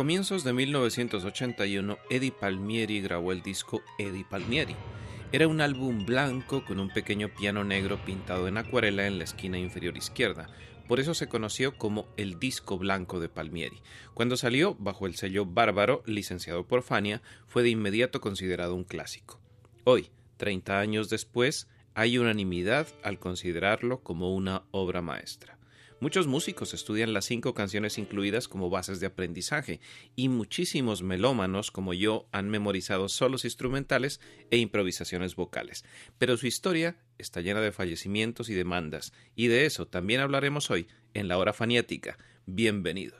Comienzos de 1981, Eddie Palmieri grabó el disco Eddie Palmieri. Era un álbum blanco con un pequeño piano negro pintado en acuarela en la esquina inferior izquierda. Por eso se conoció como el disco blanco de Palmieri. Cuando salió bajo el sello Bárbaro, licenciado por Fania, fue de inmediato considerado un clásico. Hoy, 30 años después, hay unanimidad al considerarlo como una obra maestra. Muchos músicos estudian las cinco canciones incluidas como bases de aprendizaje y muchísimos melómanos como yo han memorizado solos instrumentales e improvisaciones vocales. Pero su historia está llena de fallecimientos y demandas, y de eso también hablaremos hoy en la hora faniática. Bienvenidos.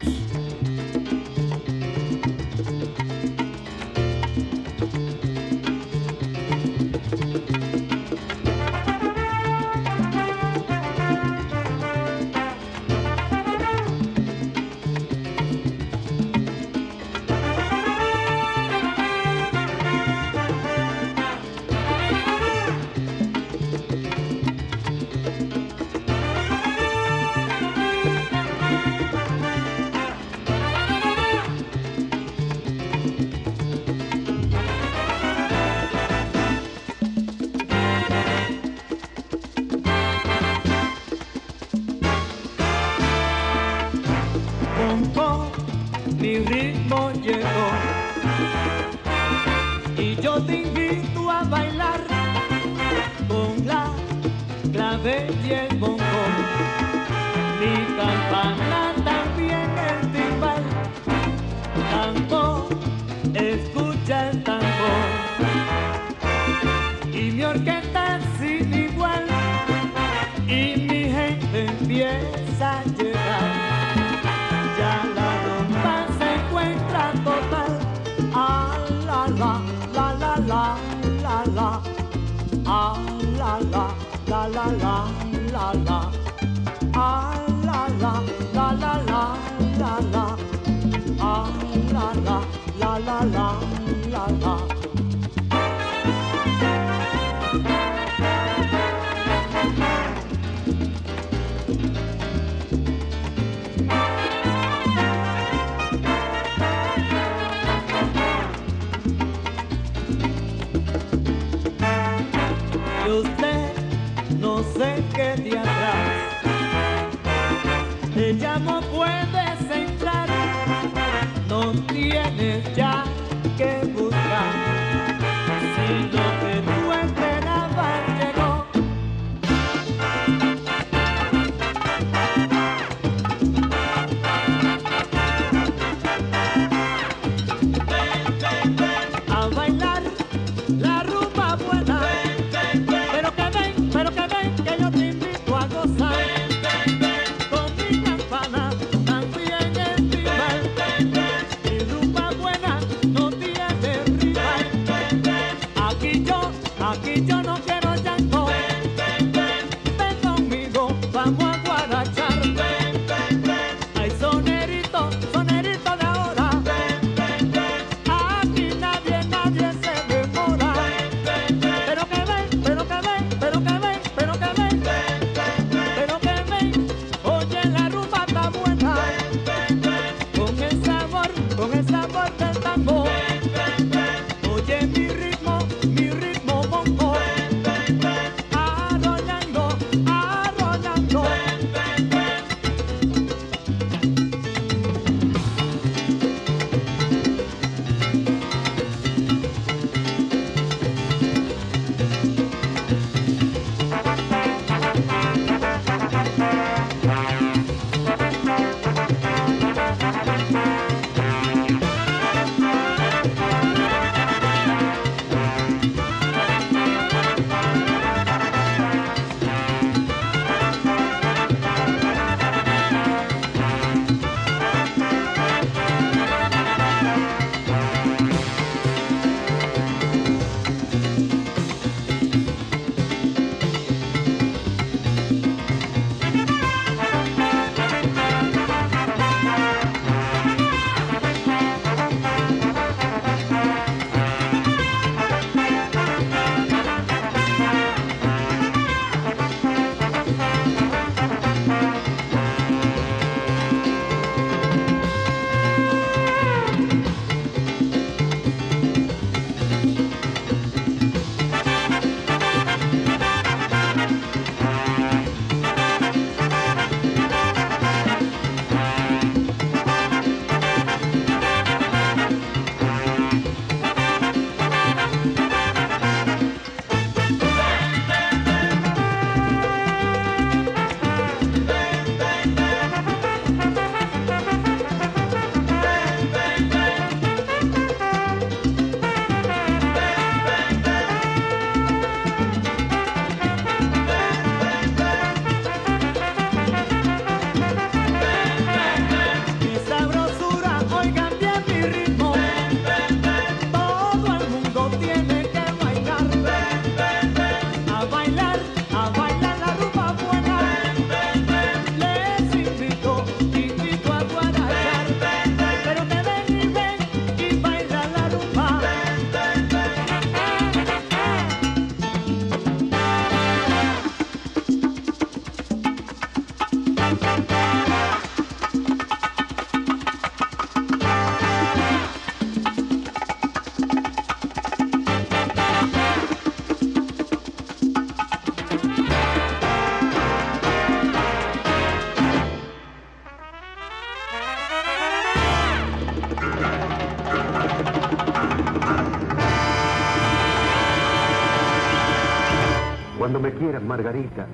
Me quieras, Margarita,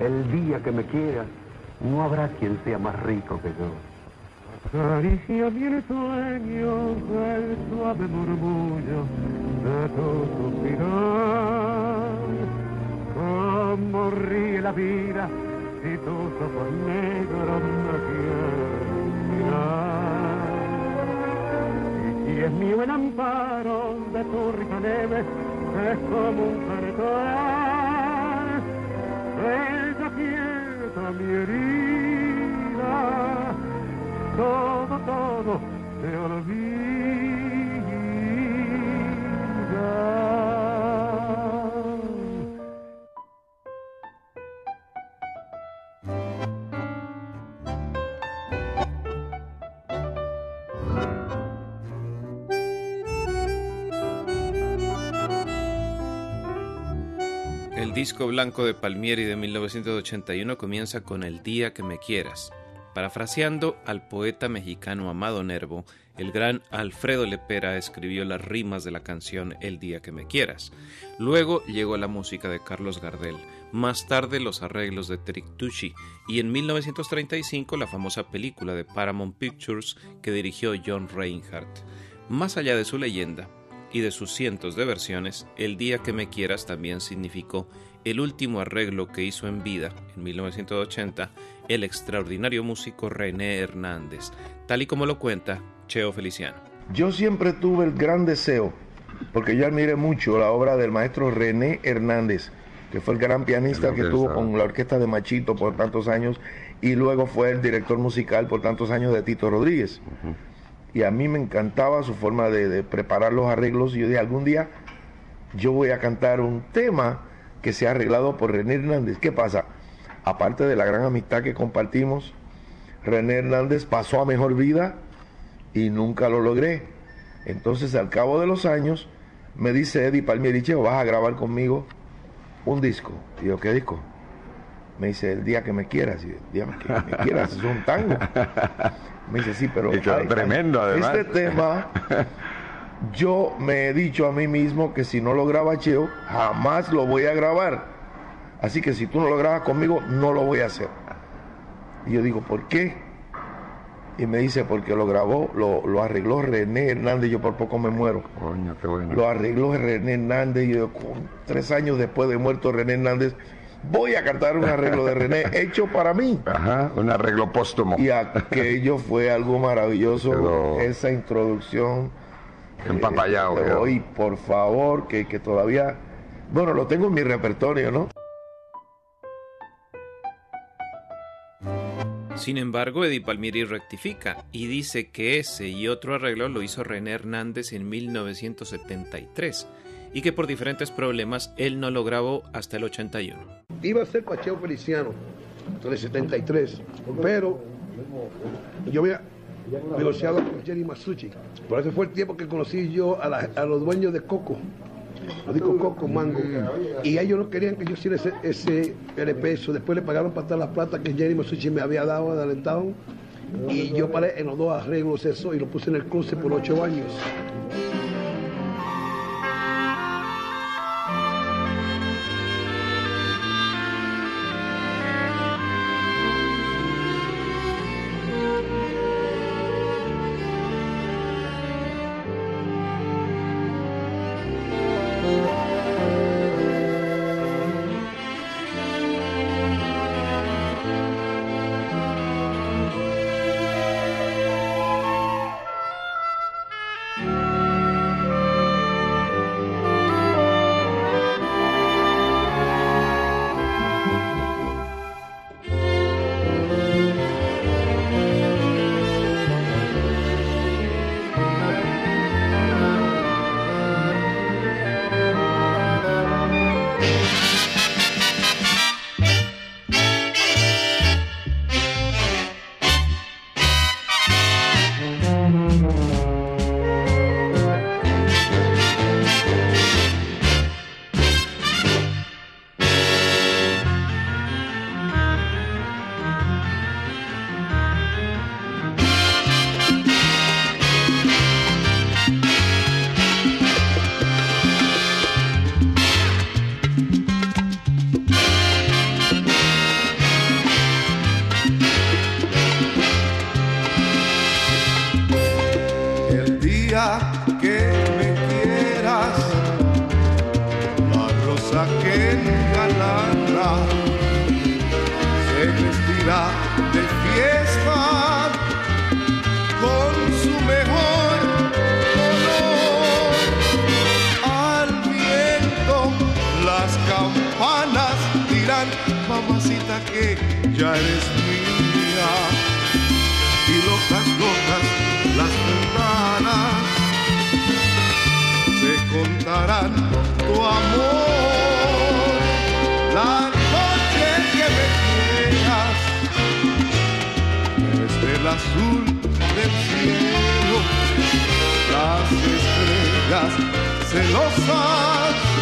el día que me quieras, no habrá quien sea más rico que yo. Acaricia mi sueño, el suave murmullo de tu suspirar. Como ríe la vida si tus ojos negros me quieren mirar. Y si es mío el amparo de tu rica neve, es como un cartón. Ella quieta mi herida, todo, todo se olvida. Disco blanco de Palmieri de 1981 comienza con El día que me quieras. Parafraseando al poeta mexicano Amado Nervo, el gran Alfredo Lepera escribió las rimas de la canción El día que me quieras. Luego llegó la música de Carlos Gardel, más tarde los arreglos de Trick Tucci y en 1935 la famosa película de Paramount Pictures que dirigió John Reinhardt. Más allá de su leyenda, y de sus cientos de versiones, El día que me quieras también significó el último arreglo que hizo en vida, en 1980, el extraordinario músico René Hernández, tal y como lo cuenta Cheo Feliciano. Yo siempre tuve el gran deseo, porque yo admiré mucho la obra del maestro René Hernández, que fue el gran pianista El que tuvo orquesta. con la orquesta de Machito por tantos años y luego fue el director musical por tantos años de Tito Rodríguez. Y a mí me encantaba su forma de, de preparar los arreglos y yo dije, algún día yo voy a cantar un tema que sea arreglado por René Hernández. ¿Qué pasa? Aparte de la gran amistad que compartimos, René Hernández pasó a mejor vida y nunca lo logré. Entonces, al cabo de los años, me dice Eddie Palmieri, "Cheo, vas a grabar conmigo un disco. Y yo, ¿qué disco? Me dice, el día que me quieras. Y yo, el día que me quieras, es un tango. Me dice, sí, pero... Tremendo, además. Este tema, yo me he dicho a mí mismo que si no lo graba Cheo, jamás lo voy a grabar. Así que si tú no lo grabas conmigo, no lo voy a hacer. Y yo digo, ¿por qué? Y me dice, porque lo grabó, lo, lo arregló René Hernández, yo por poco me muero. Coño, qué bueno. Lo arregló René Hernández y yo, con- tres años después de muerto René Hernández, voy a cantar un arreglo de René hecho para mí. Ajá, un arreglo póstumo. Y aquello fue algo maravilloso, esa introducción. Empapallado, Eh, hoy, por favor, que, que todavía, bueno, lo tengo en mi repertorio, ¿no? Sin embargo, Eddie Palmieri rectifica y dice que ese y otro arreglo lo hizo René Hernández en 1973 y que por diferentes problemas él no lo grabó hasta el 81. iba a ser Pacheo Feliciano en el 73, pero yo había negociado con Jerry Masucci. Por eso fue el tiempo que conocí yo a, los dueños de Coco, los discos Coco Mango. Y ellos no querían que yo hiciera ese, ese LP, eso. Después le pagaron para toda la plata que Jerry Masucci me había dado adelantado. Y yo paré en los dos arreglos eso y lo puse en el cruce por ocho años. que ya eres mía. Y locas, locas las ventanas se contarán tu amor. La noche que me quieras, desde el azul del cielo, las estrellas celosas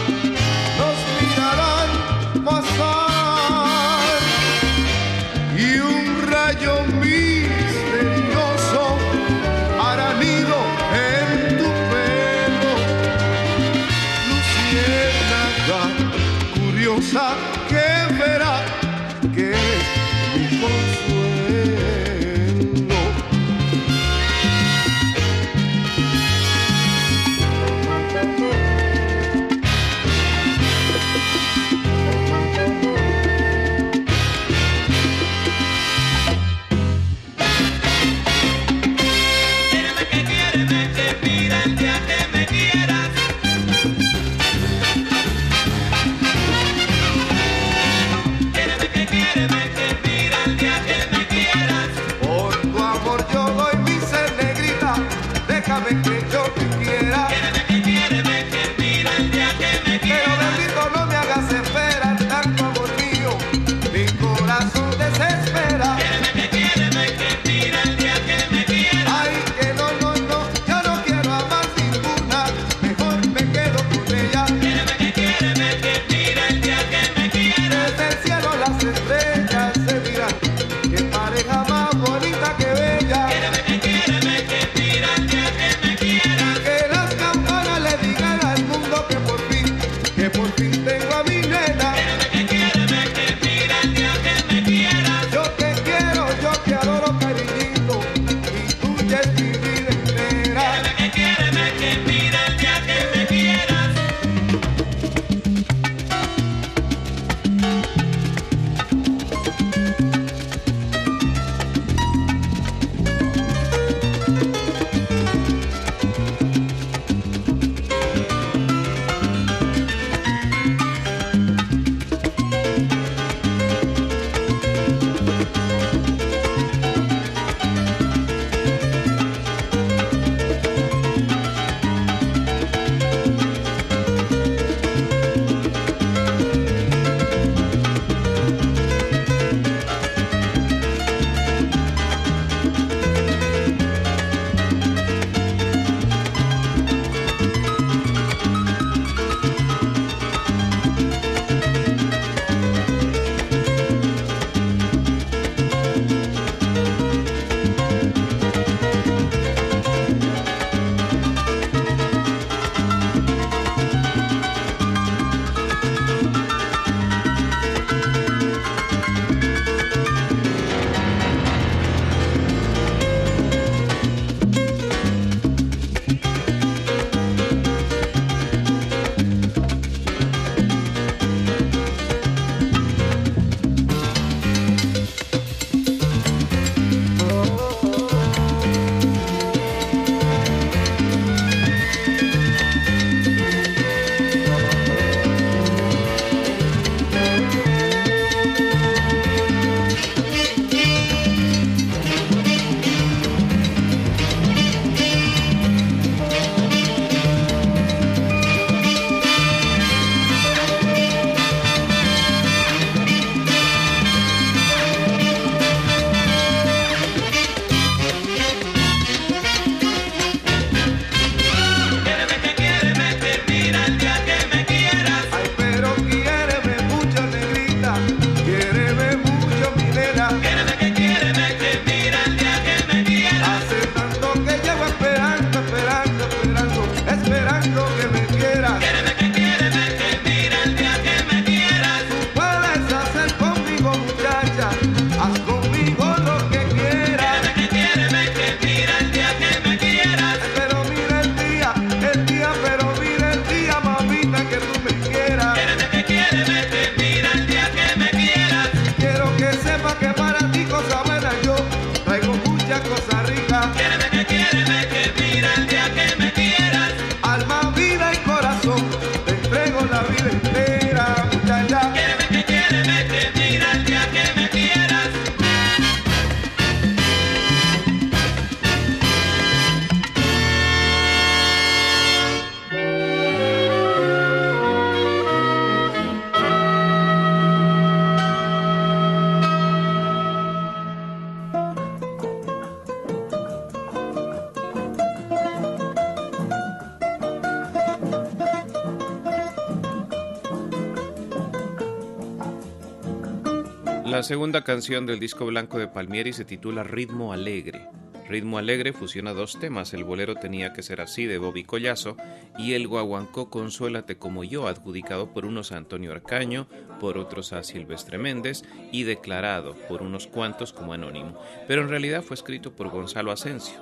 La segunda canción del disco blanco de Palmieri se titula Ritmo Alegre. Ritmo Alegre fusiona dos temas, el bolero tenía que ser así de Bobby Collazo y el guaguancó Consuélate como yo, adjudicado por unos a Antonio Arcaño, por otros a Silvestre Méndez y declarado por unos cuantos como anónimo, pero en realidad fue escrito por Gonzalo Asensio.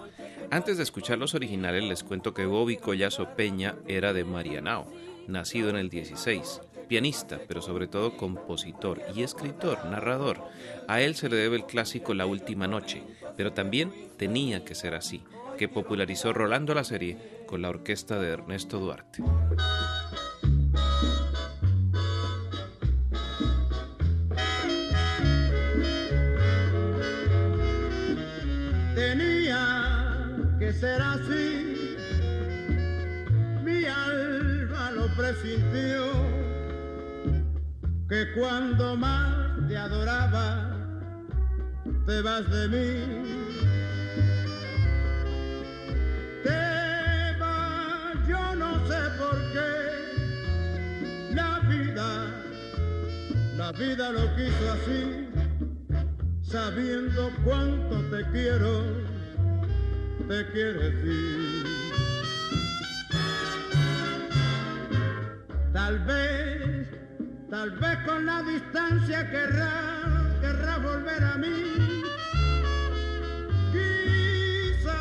Antes de escuchar los originales les cuento que Bobby Collazo Peña era de Marianao, nacido en el 16 pianista, pero sobre todo compositor y escritor, narrador. A él se le debe el clásico La Última Noche, pero también tenía que ser así, que popularizó Rolando la serie con la orquesta de Ernesto Duarte. Tenía que ser así, mi alma lo presintió que cuando más te adoraba, te vas de mí. Te vas, yo no sé por qué. La vida, la vida lo quiso así, sabiendo cuánto te quiero, te quieres ir. Tal vez Tal vez con la distancia querrás, querrás volver a mí. Quizá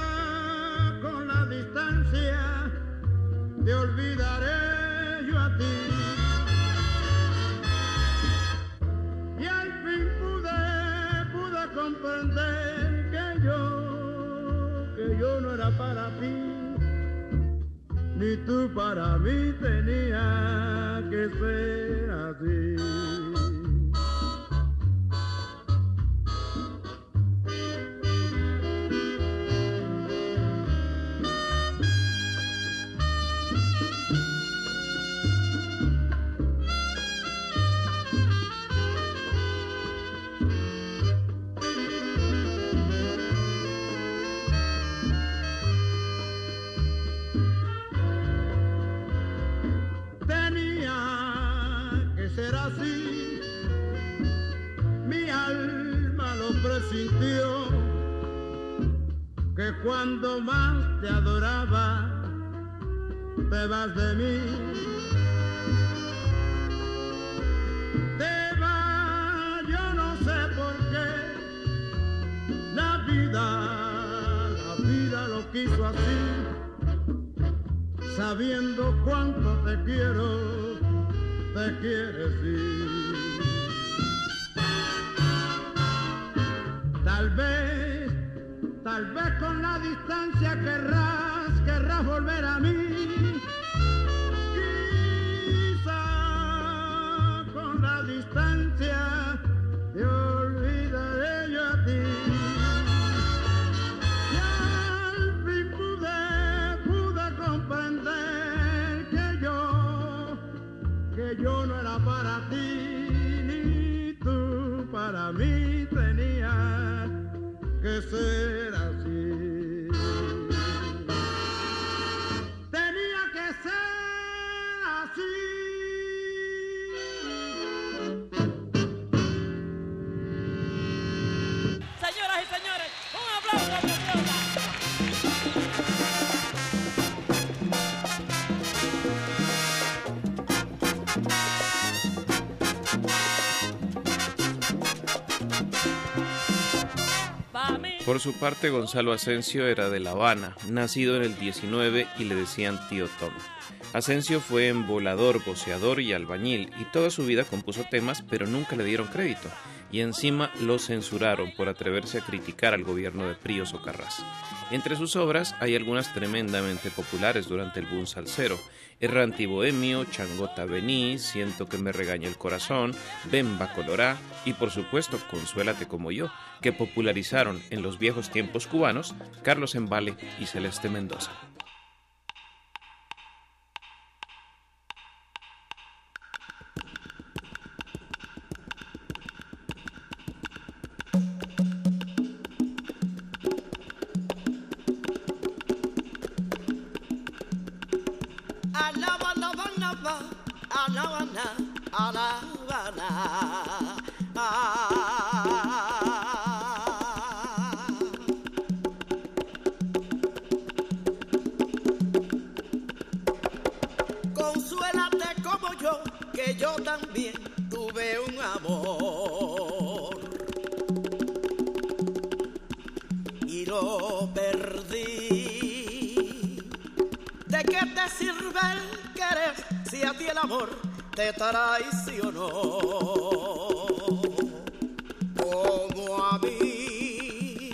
con la distancia te olvidaré yo a ti. Y al fin pude, pude comprender que yo, que yo no era para ti ni tú para mí tenía que ser así. Cuando más te adoraba, te vas de mí. Te vas, yo no sé por qué. La vida, la vida lo quiso así, sabiendo cuánto te quiero, te quieres ir. Tal vez Tal vez con la distancia querrás, querrás volver a mí. Quizá con la distancia te olvidaré yo a ti. Y al fin pude, pude comprender que yo, que yo no era para ti, ni tú para mí tenías que ser Por su parte, Gonzalo Asensio era de La Habana, nacido en el 19 y le decían tío Tom. Asensio fue embolador, boceador y albañil, y toda su vida compuso temas, pero nunca le dieron crédito, y encima lo censuraron por atreverse a criticar al gobierno de Prío Socarrás. Entre sus obras hay algunas tremendamente populares durante el boom salsero, Errante y Bohemio, Changota Vení, Siento que me regaña el corazón, Bemba Colorá y por supuesto Consuélate como yo, que popularizaron en los viejos tiempos cubanos Carlos Embale y Celeste Mendoza. Habana, a la Habana. Yo también tuve un amor y lo perdí. ¿De qué te sirve el querer si a ti el amor? te traicionó como a mí.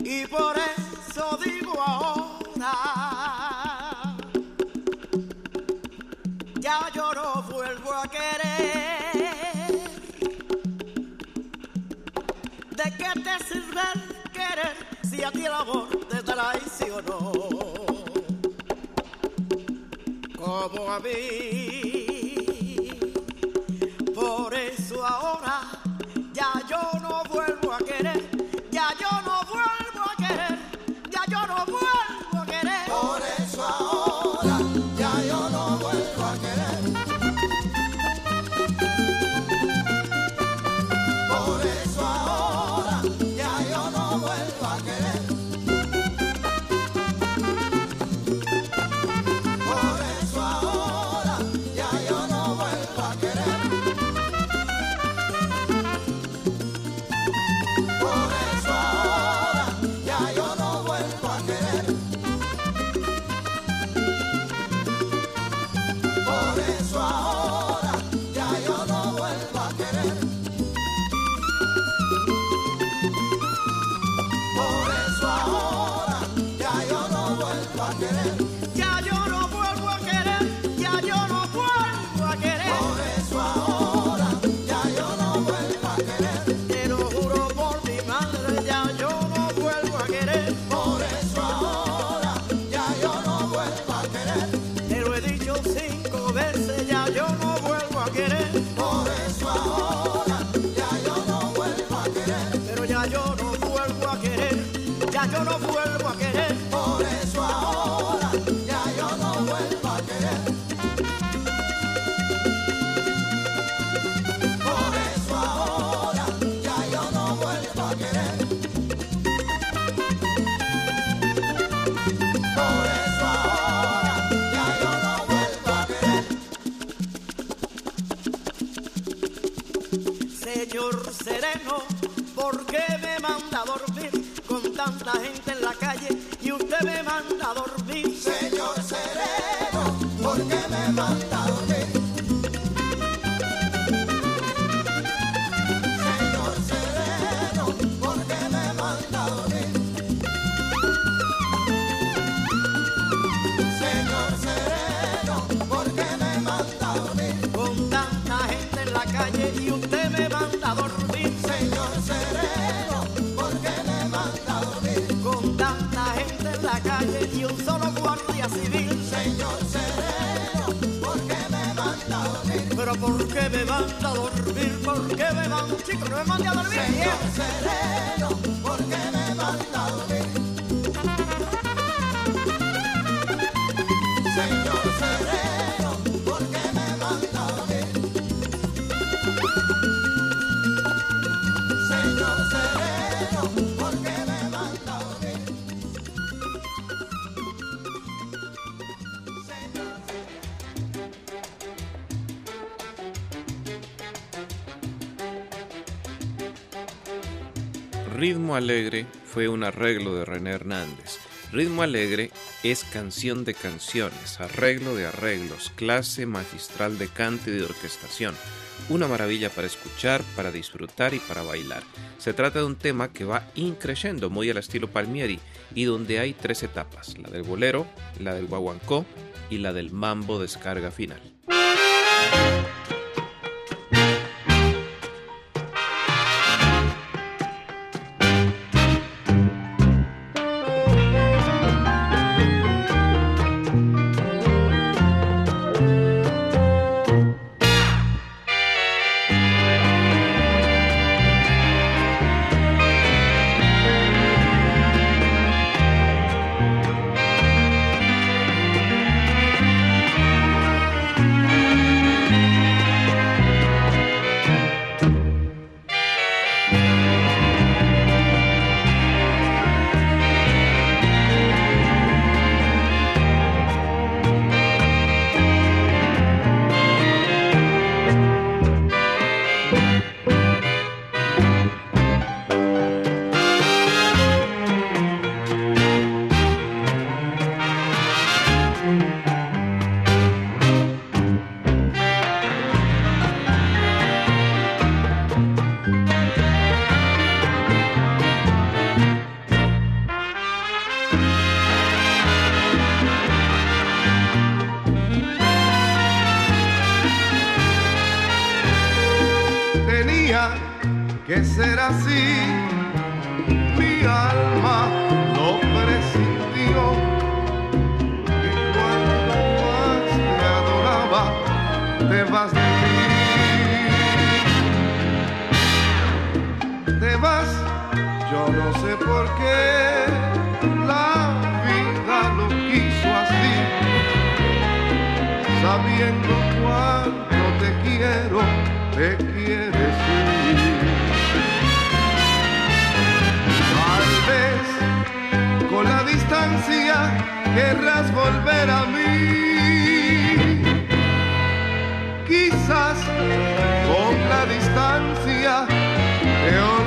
Y por eso digo ahora, ya yo no vuelvo a querer. ¿De qué te sirve querer si a ti el amor te traicionó? como a mí. Por eso ahora ya yo no vuelvo a en la calle. Alegre fue un arreglo de René Hernández. Ritmo Alegre es canción de canciones, arreglo de arreglos, clase magistral de cante y de orquestación. Una maravilla para escuchar, para disfrutar y para bailar. Se trata de un tema que va increyendo muy al estilo Palmieri y donde hay tres etapas, la del bolero, la del guaguancó y la del mambo descarga final. sabiendo cuánto te quiero, te quieres ir. Tal vez con la distancia querrás volver a mí. Quizás con la distancia te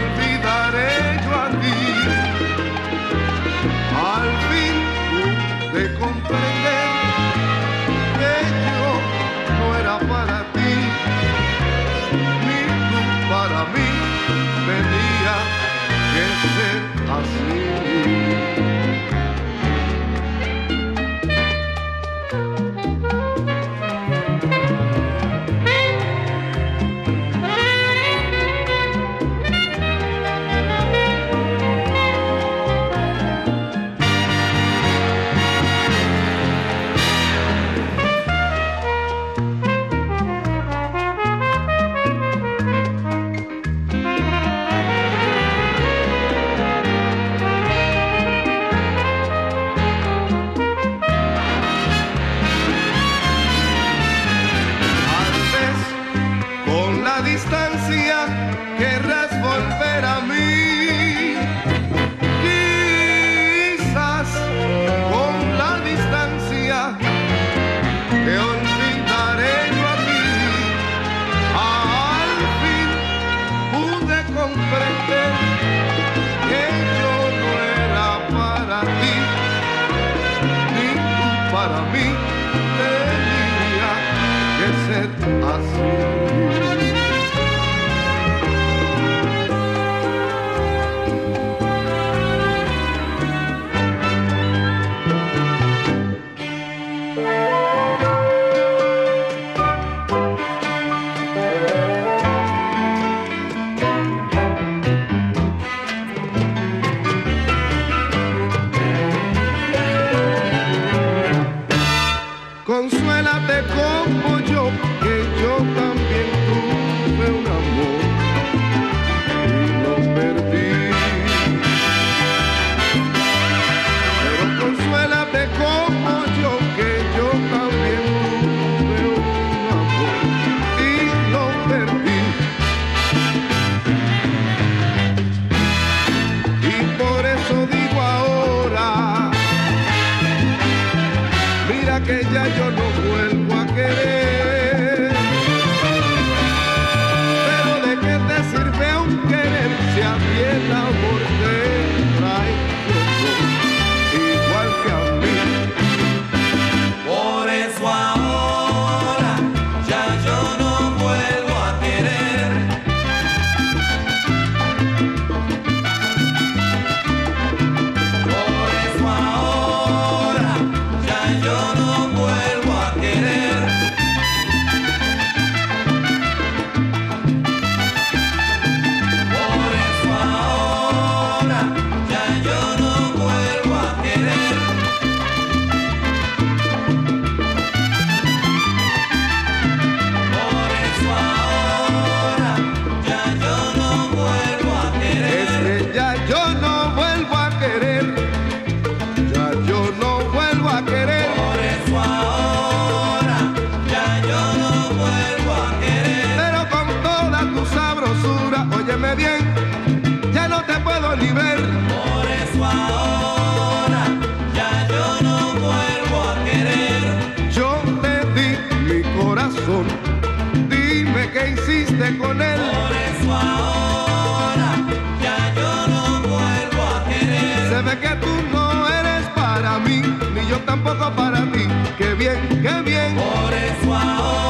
para ti. Qué bien, qué bien. Por eso ahora.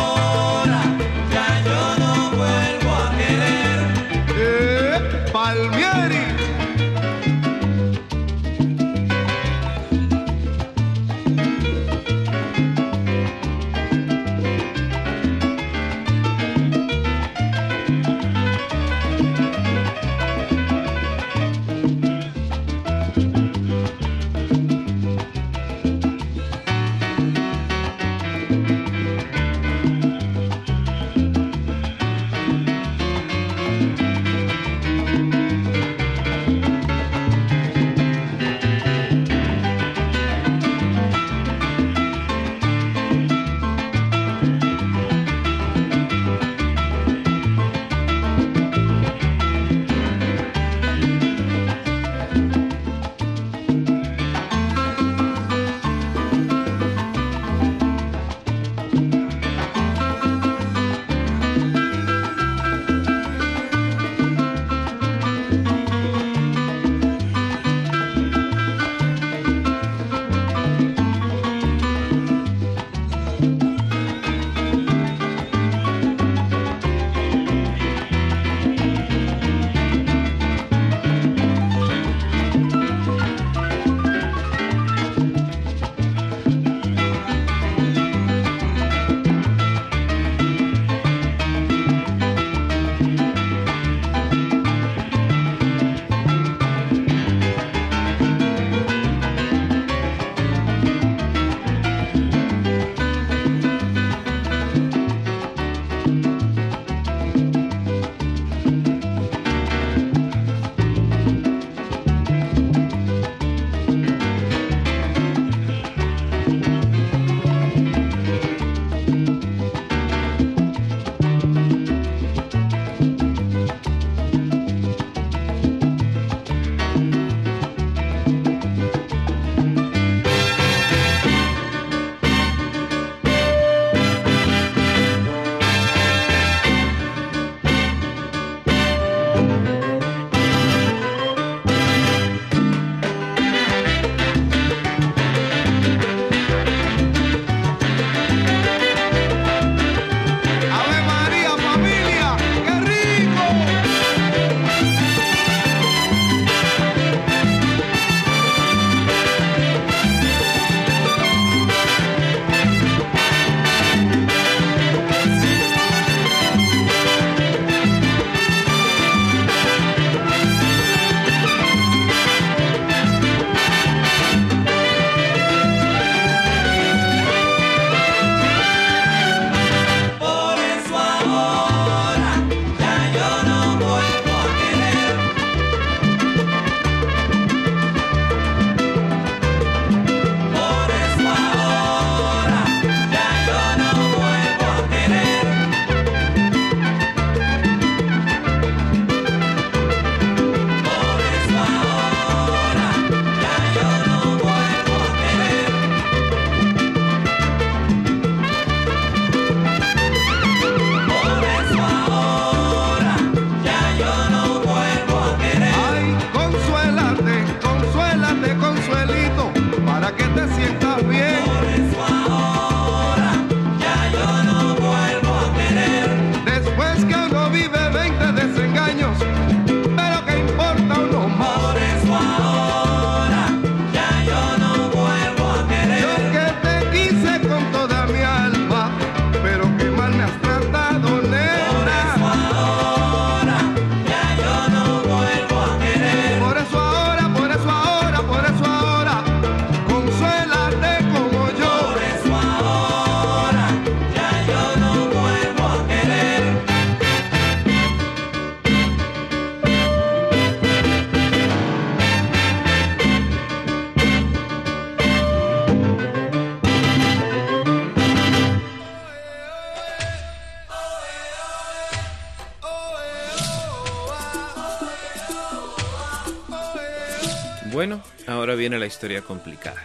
La historia complicada.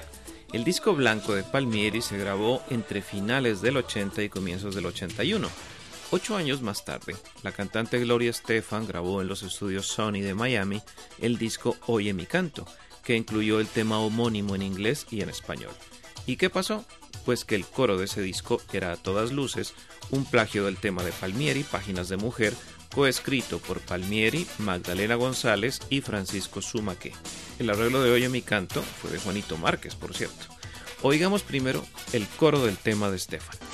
El disco blanco de Palmieri se grabó entre finales del 80 y comienzos del 81. Ocho años más tarde, la cantante Gloria Estefan grabó en los estudios Sony de Miami el disco Oye mi canto, que incluyó el tema homónimo en inglés y en español. ¿Y qué pasó? Pues que el coro de ese disco era a todas luces un plagio del tema de Palmieri, Páginas de Mujer, coescrito por Palmieri, Magdalena González y Francisco Sumaque. El arreglo de Oye mi canto fue de Juanito Márquez, por cierto. Oigamos primero el coro del tema de Estefan.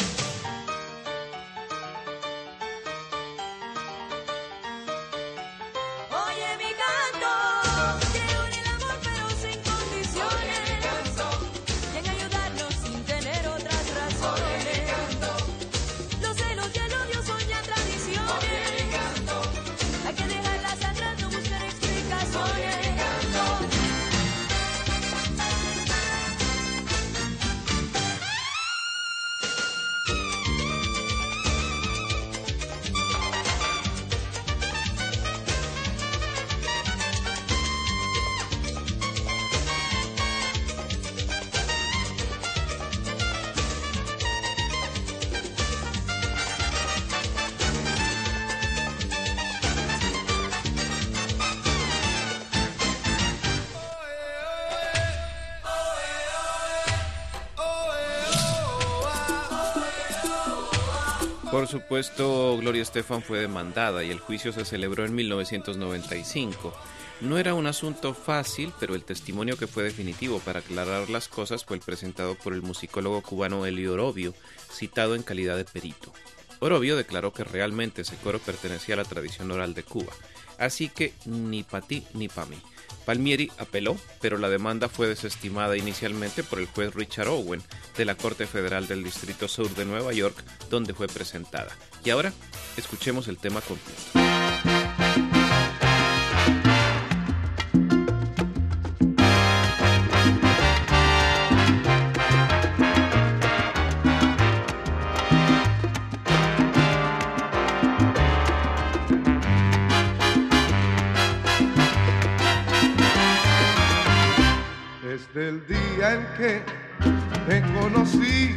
Estefan fue demandada y el juicio se celebró en 1995. No era un asunto fácil, pero el testimonio que fue definitivo para aclarar las cosas fue el presentado por el musicólogo cubano Elio Orobio, citado en calidad de perito. Orobio declaró que realmente ese coro pertenecía a la tradición oral de Cuba, así que ni pa' ti ni pa' mí. Palmieri apeló, pero la demanda fue desestimada inicialmente por el juez Richard Owen de la Corte Federal del Distrito Sur de Nueva York, donde fue presentada. Y ahora, escuchemos el tema completo. Que te conocí,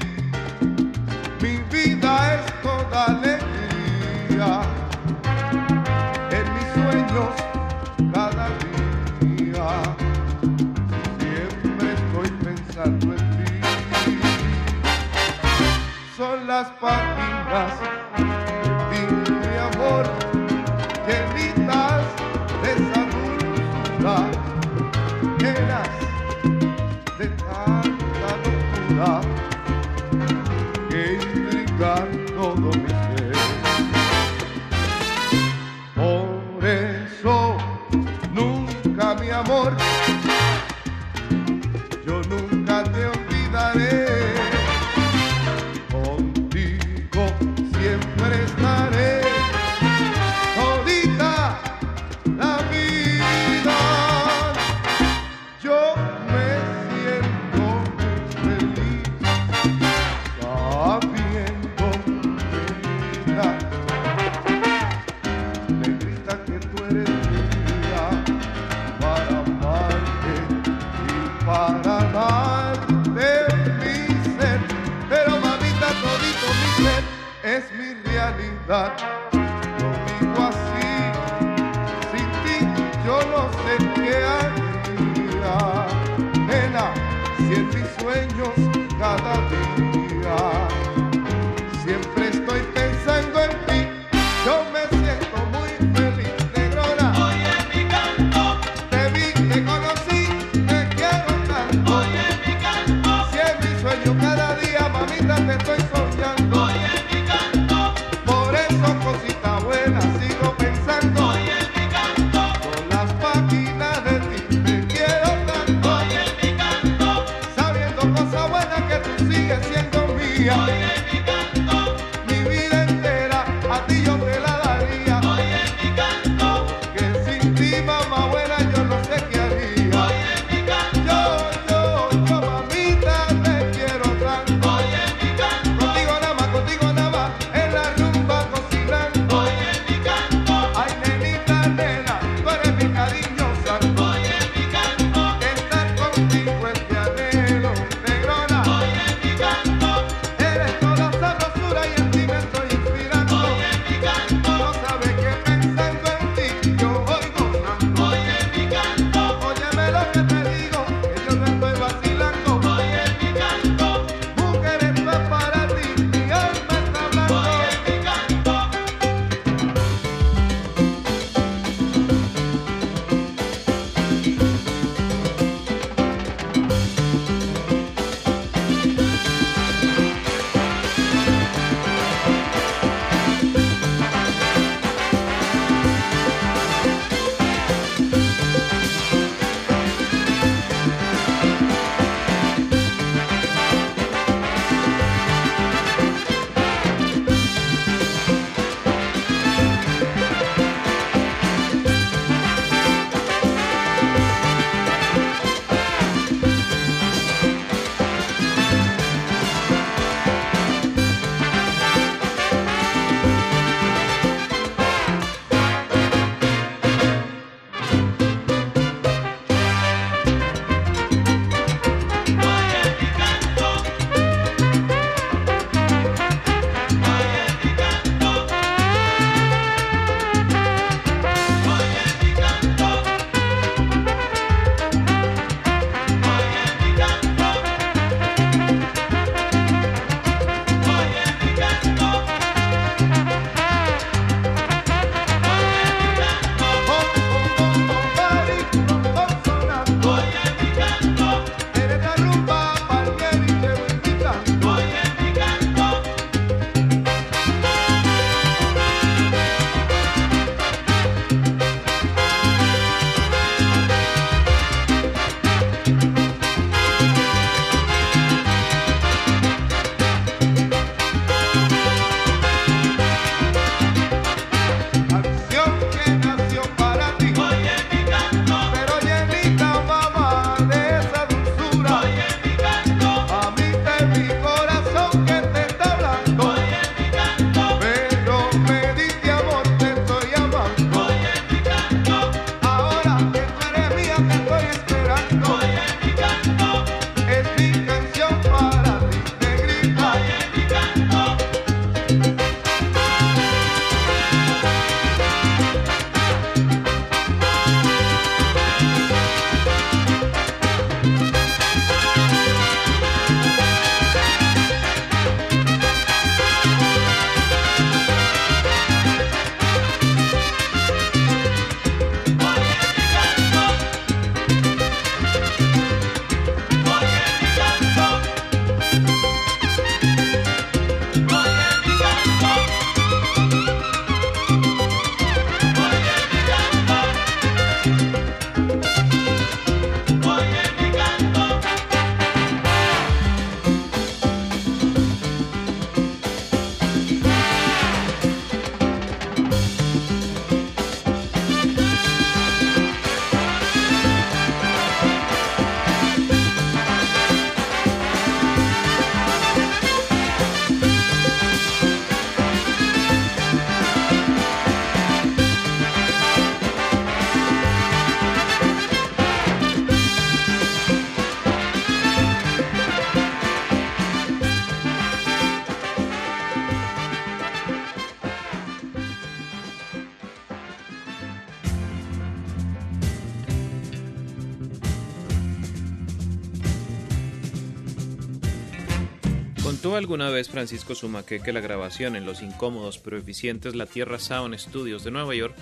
alguna vez Francisco Sumaque que la grabación en los incómodos pero eficientes La Tierra Sound Studios de Nueva York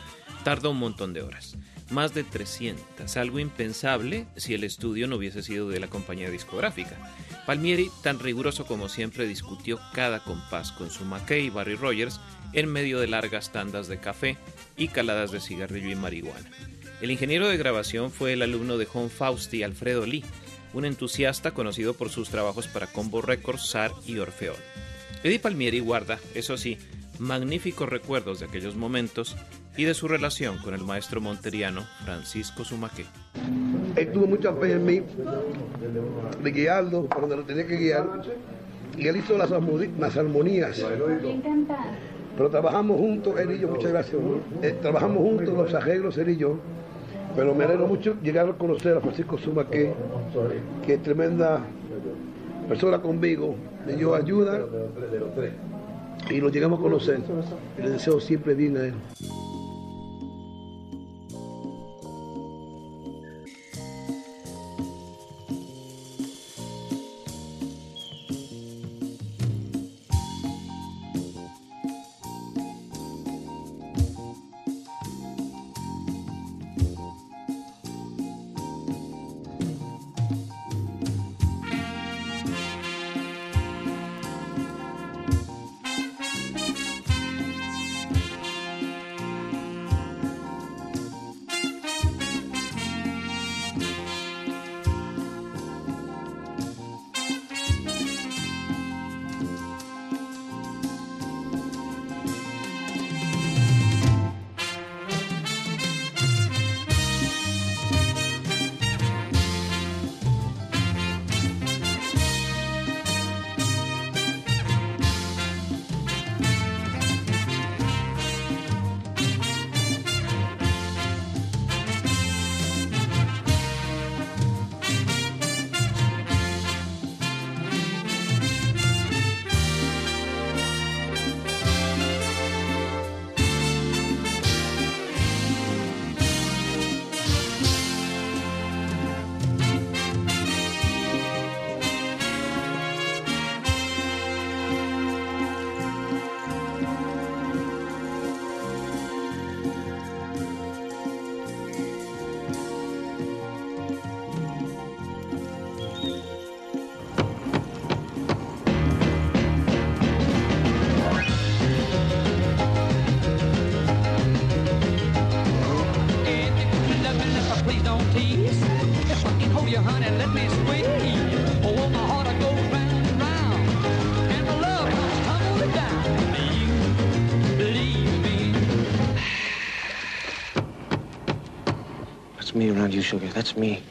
tardó un montón de horas, más de 300, algo impensable si el estudio no hubiese sido de la compañía discográfica. Palmieri, tan riguroso como siempre, discutió cada compás con Sumaque y Barry Rogers en medio de largas tandas de café y caladas de cigarrillo y marihuana. El ingeniero de grabación fue el alumno de John Fausti, Alfredo Lee, un entusiasta conocido por sus trabajos para Combo Records, SAR y Orfeón. Eddie Palmieri guarda, eso sí, magníficos recuerdos de aquellos momentos y de su relación con el maestro monteriano Francisco Sumaque. Él tuvo mucha fe en mí, de guiarlo por donde lo tenía que guiar, y él hizo las, las armonías. Pero trabajamos juntos, él y yo, muchas gracias. Eh, trabajamos juntos los arreglos, él y yo. Pero me alegro mucho llegar a conocer a Francisco Sumaque, que es tremenda persona conmigo, me dio ayuda y lo llegamos a conocer. Le deseo siempre bien a él. Sugar. That's me.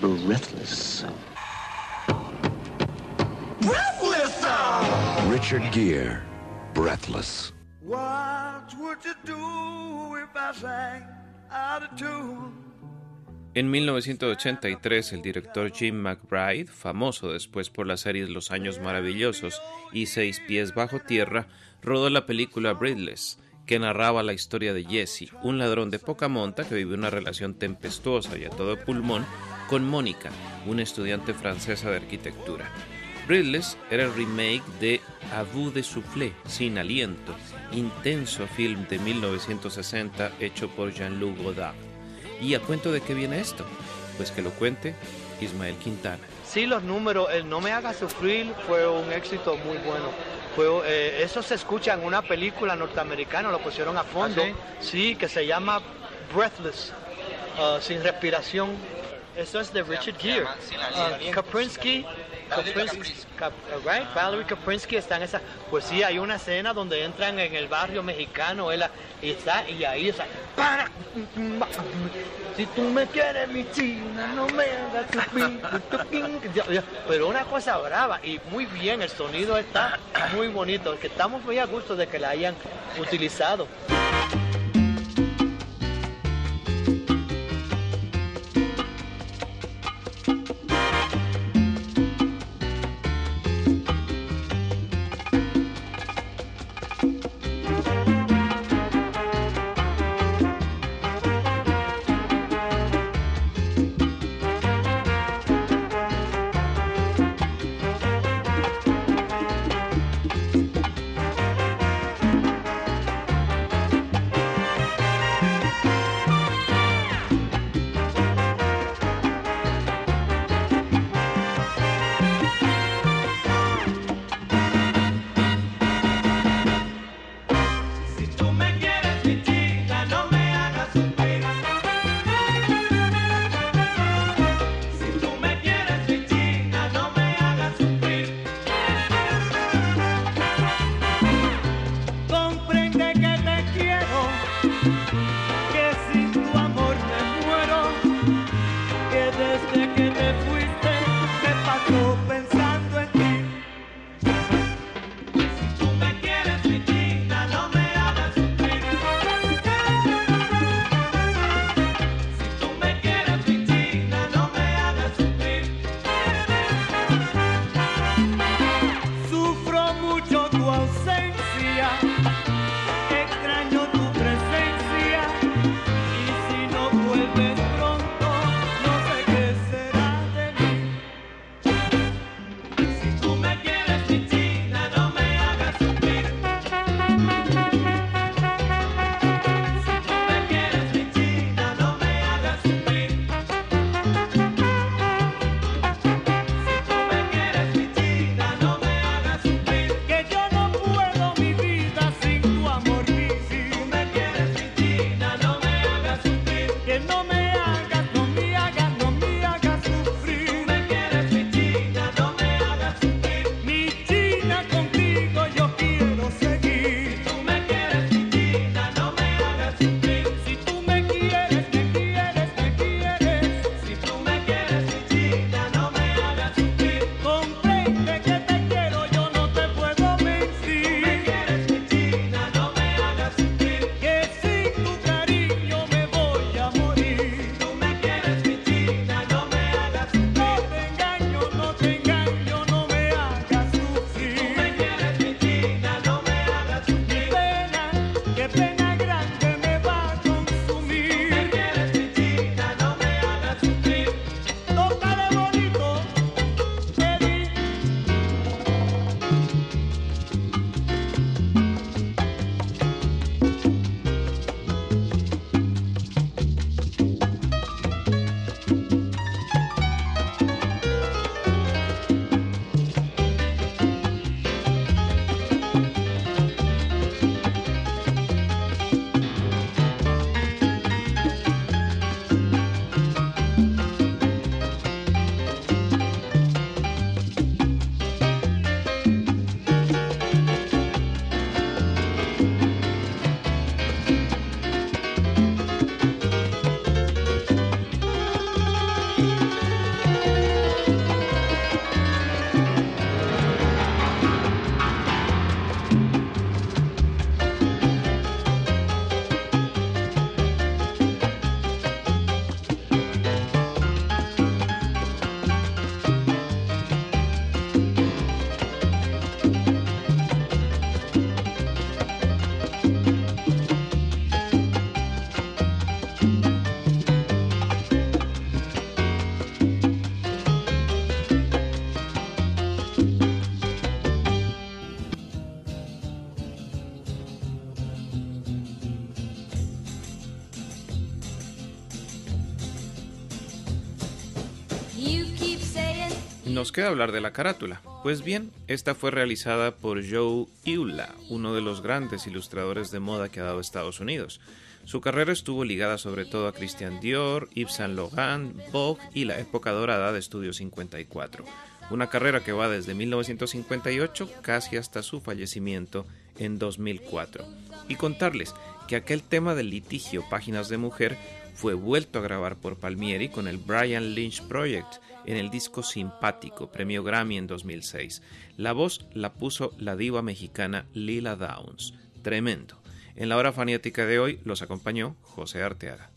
Breathless. Richard Gere, Breathless. What would you do if I sang out of tune? En 1983, el director Jim McBride, famoso después por las series Los Años Maravillosos y Seis Pies Bajo Tierra, rodó la película Breathless, que narraba la historia de Jesse, un ladrón de poca monta que vive una relación tempestuosa y a todo pulmón con Mónica, una estudiante francesa de arquitectura. Breathless era el remake de A de Soufflé, Sin Aliento, intenso film de 1960 hecho por Jean-Luc Godard. ¿Y a cuento de qué viene esto? Pues que lo cuente Ismael Quintana. Sí, los números, el No me haga sufrir fue un éxito muy bueno. Fue, eh, eso se escucha en una película norteamericana, lo pusieron a fondo. sí? que se llama Breathless, uh, sin respiración. Eso es de Richard Gere. Uh, Kaprinsky, Kaprinsky, Kap- uh, right? Valerie Kaprinsky está en esa. Pues sí, hay una escena donde entran en el barrio mexicano él, y está y ahí está. Para, si tú me quieres, mi china, no me hagas sufrir. Pero una cosa brava y muy bien, el sonido está muy bonito, que estamos muy a gusto de que la hayan utilizado. Nos queda hablar de la carátula. Pues bien, esta fue realizada por Joe Eula, uno de los grandes ilustradores de moda que ha dado Estados Unidos. Su carrera estuvo ligada sobre todo a Christian Dior, Yves Saint Laurent, Vogue y la época dorada de Estudio 54. Una carrera que va desde 1958 casi hasta su fallecimiento en 2004. Y contarles que aquel tema del litigio Páginas de Mujer fue vuelto a grabar por Palmieri con el Brian Lynch Project en el disco Simpático, premio Grammy en 2006. La voz la puso la diva mexicana Lila Downs. Tremendo. En la hora fanática de hoy los acompañó José Arteaga.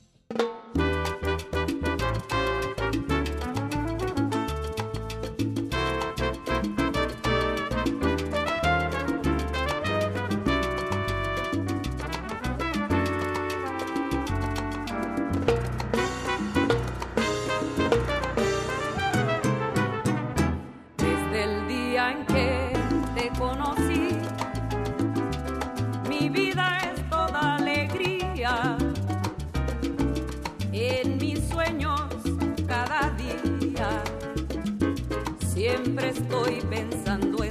Siempre estoy pensando en